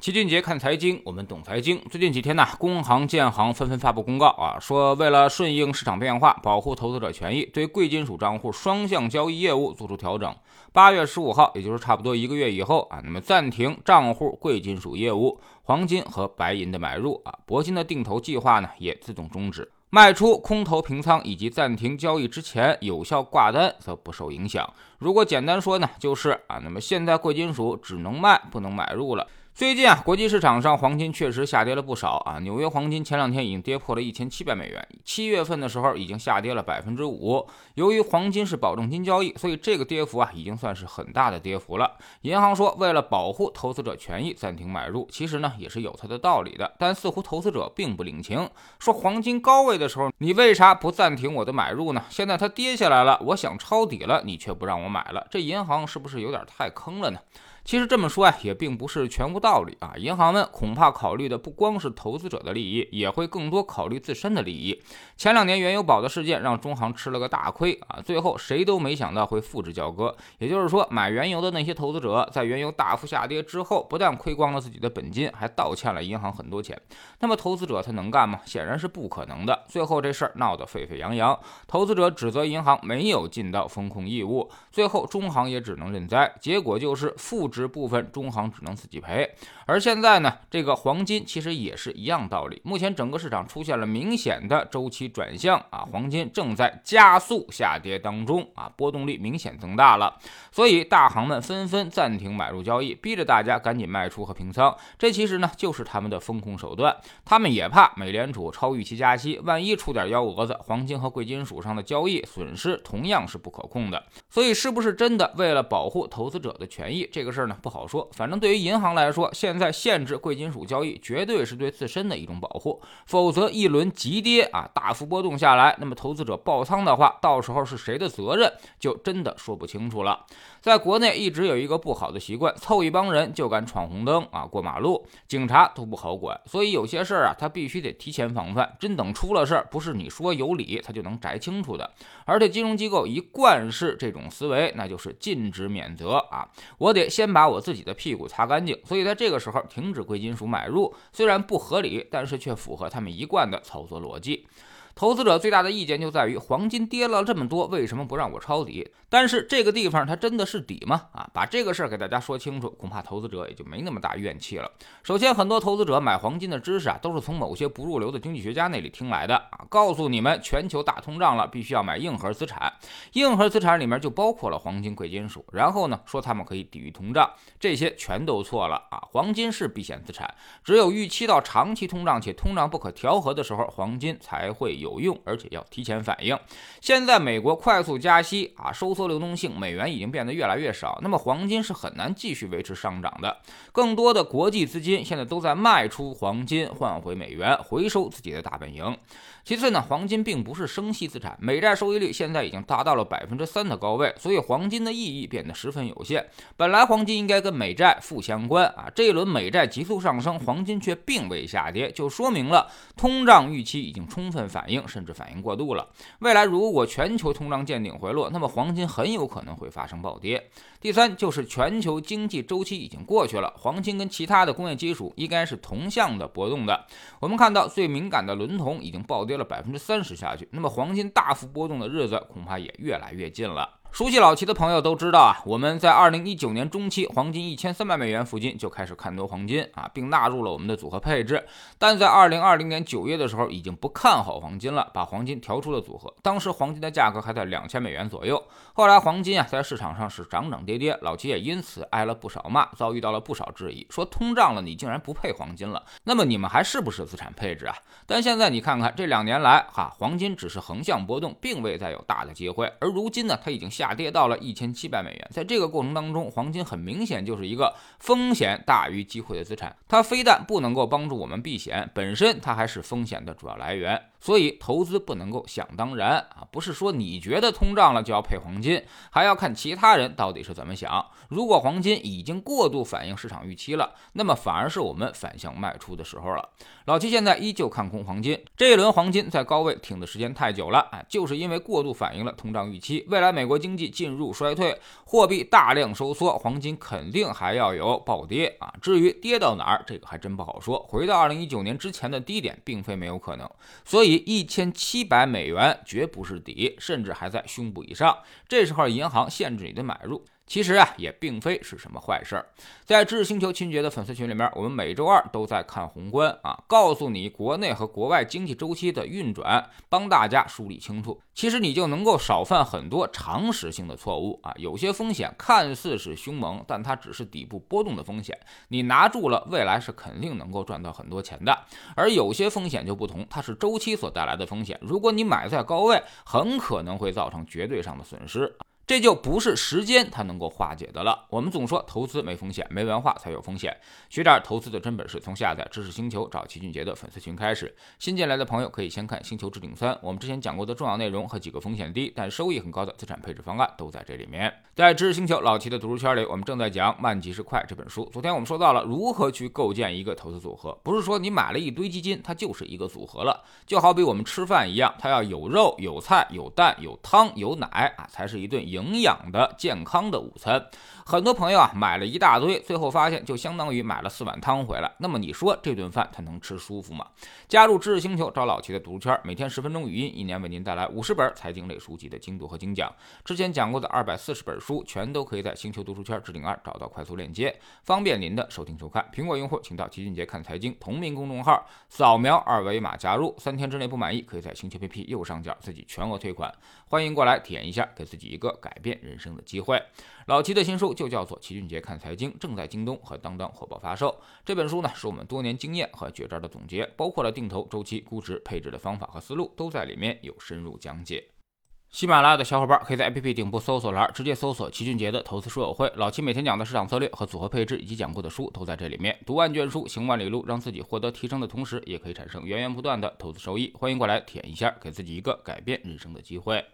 齐俊杰看财经，我们懂财经。最近几天呢，工行、建行纷纷发布公告啊，说为了顺应市场变化，保护投资者权益，对贵金属账户双向交易业务做出调整。八月十五号，也就是差不多一个月以后啊，那么暂停账户贵金属业务，黄金和白银的买入啊，铂金的定投计划呢也自动终止。卖出空头平仓以及暂停交易之前有效挂单则不受影响。如果简单说呢，就是啊，那么现在贵金属只能卖不能买入了。最近啊，国际市场上黄金确实下跌了不少啊。纽约黄金前两天已经跌破了一千七百美元，七月份的时候已经下跌了百分之五。由于黄金是保证金交易，所以这个跌幅啊已经算是很大的跌幅了。银行说为了保护投资者权益暂停买入，其实呢也是有它的道理的。但似乎投资者并不领情，说黄金高位的时候你为啥不暂停我的买入呢？现在它跌下来了，我想抄底了，你却不让我买了，这银行是不是有点太坑了呢？其实这么说啊，也并不是全无道理啊。银行们恐怕考虑的不光是投资者的利益，也会更多考虑自身的利益。前两年原油宝的事件让中行吃了个大亏啊，最后谁都没想到会复制交割。也就是说，买原油的那些投资者在原油大幅下跌之后，不但亏光了自己的本金，还倒欠了银行很多钱。那么投资者他能干吗？显然是不可能的。最后这事儿闹得沸沸扬扬，投资者指责银行没有尽到风控义务，最后中行也只能认栽。结果就是复制。部分中行只能自己赔，而现在呢，这个黄金其实也是一样道理。目前整个市场出现了明显的周期转向啊，黄金正在加速下跌当中啊，波动率明显增大了。所以大行们纷纷暂停买入交易，逼着大家赶紧卖出和平仓。这其实呢就是他们的风控手段。他们也怕美联储超预期加息，万一出点幺蛾子，黄金和贵金属上的交易损失同样是不可控的。所以是不是真的为了保护投资者的权益，这个事这呢？不好说，反正对于银行来说，现在限制贵金属交易，绝对是对自身的一种保护。否则一轮急跌啊，大幅波动下来，那么投资者爆仓的话，到时候是谁的责任，就真的说不清楚了。在国内一直有一个不好的习惯，凑一帮人就敢闯红灯啊，过马路，警察都不好管。所以有些事儿啊，他必须得提前防范，真等出了事儿，不是你说有理，他就能摘清楚的。而且金融机构一贯是这种思维，那就是禁止免责啊，我得先把。我自己的屁股擦干净，所以在这个时候停止贵金属买入，虽然不合理，但是却符合他们一贯的操作逻辑。投资者最大的意见就在于黄金跌了这么多，为什么不让我抄底？但是这个地方它真的是底吗？啊，把这个事儿给大家说清楚，恐怕投资者也就没那么大怨气了。首先，很多投资者买黄金的知识啊，都是从某些不入流的经济学家那里听来的啊，告诉你们全球大通胀了，必须要买硬核资产，硬核资产里面就包括了黄金、贵金属。然后呢，说他们可以抵御通胀，这些全都错了啊！黄金是避险资产，只有预期到长期通胀且通胀不可调和的时候，黄金才会有。用，而且要提前反应。现在美国快速加息啊，收缩流动性，美元已经变得越来越少，那么黄金是很难继续维持上涨的。更多的国际资金现在都在卖出黄金换回美元，回收自己的大本营。其次呢，黄金并不是生息资产，美债收益率现在已经达到了百分之三的高位，所以黄金的意义变得十分有限。本来黄金应该跟美债负相关啊，这一轮美债急速上升，黄金却并未下跌，就说明了通胀预期已经充分反应，甚至反应过度了。未来如果全球通胀见顶回落，那么黄金很有可能会发生暴跌。第三就是全球经济周期已经过去了，黄金跟其他的工业基础应该是同向的波动的。我们看到最敏感的伦铜已经暴跌了百分之三十下去，那么黄金大幅波动的日子恐怕也越来越近了。熟悉老齐的朋友都知道啊，我们在二零一九年中期，黄金一千三百美元附近就开始看多黄金啊，并纳入了我们的组合配置。但在二零二零年九月的时候，已经不看好黄金了，把黄金调出了组合。当时黄金的价格还在两千美元左右。后来黄金啊，在市场上是涨涨跌跌，老齐也因此挨了不少骂，遭遇到了不少质疑，说通胀了你竟然不配黄金了，那么你们还是不是资产配置啊？但现在你看看这两年来哈，黄金只是横向波动，并未再有大的机会，而如今呢，它已经。下跌到了一千七百美元，在这个过程当中，黄金很明显就是一个风险大于机会的资产。它非但不能够帮助我们避险，本身它还是风险的主要来源。所以投资不能够想当然啊，不是说你觉得通胀了就要配黄金，还要看其他人到底是怎么想。如果黄金已经过度反映市场预期了，那么反而是我们反向卖出的时候了。老七现在依旧看空黄金，这一轮黄金在高位挺的时间太久了啊，就是因为过度反映了通胀预期。未来美国经经济进入衰退，货币大量收缩，黄金肯定还要有暴跌啊。至于跌到哪儿，这个还真不好说。回到二零一九年之前的低点，并非没有可能。所以一千七百美元绝不是底，甚至还在胸部以上。这时候银行限制你的买入。其实啊，也并非是什么坏事儿。在知识星球秦杰的粉丝群里面，我们每周二都在看宏观啊，告诉你国内和国外经济周期的运转，帮大家梳理清楚。其实你就能够少犯很多常识性的错误啊。有些风险看似是凶猛，但它只是底部波动的风险，你拿住了，未来是肯定能够赚到很多钱的。而有些风险就不同，它是周期所带来的风险，如果你买在高位，很可能会造成绝对上的损失。这就不是时间它能够化解的了。我们总说投资没风险，没文化才有风险。学点投资的真本事，从下载知识星球找齐俊杰的粉丝群开始。新进来的朋友可以先看《星球置顶三》，我们之前讲过的重要内容和几个风险低但收益很高的资产配置方案都在这里面。在知识星球老齐的读书圈里，我们正在讲《慢即是快》这本书。昨天我们说到了如何去构建一个投资组合，不是说你买了一堆基金，它就是一个组合了。就好比我们吃饭一样，它要有肉、有菜、有蛋、有汤、有奶啊，才是一顿营。营养的健康的午餐，很多朋友啊买了一大堆，最后发现就相当于买了四碗汤回来。那么你说这顿饭他能吃舒服吗？加入知识星球，找老齐的读书圈，每天十分钟语音，一年为您带来五十本财经类书籍的精读和精讲。之前讲过的二百四十本书，全都可以在星球读书圈置顶二找到快速链接，方便您的收听收看。苹果用户请到齐俊杰看财经同名公众号，扫描二维码加入，三天之内不满意，可以在星球 APP 右上角自己全额退款。欢迎过来体验一下，给自己一个改变人生的机会。老齐的新书就叫做《齐俊杰看财经》，正在京东和当当火爆发售。这本书呢，是我们多年经验和绝招的总结，包括了定投、周期、估值、配置的方法和思路，都在里面有深入讲解。喜马拉雅的小伙伴可以在 APP 顶部搜索栏直接搜索齐俊杰的投资书友会。老齐每天讲的市场策略和组合配置，以及讲过的书都在这里面。读万卷书，行万里路，让自己获得提升的同时，也可以产生源源不断的投资收益。欢迎过来体验一下，给自己一个改变人生的机会。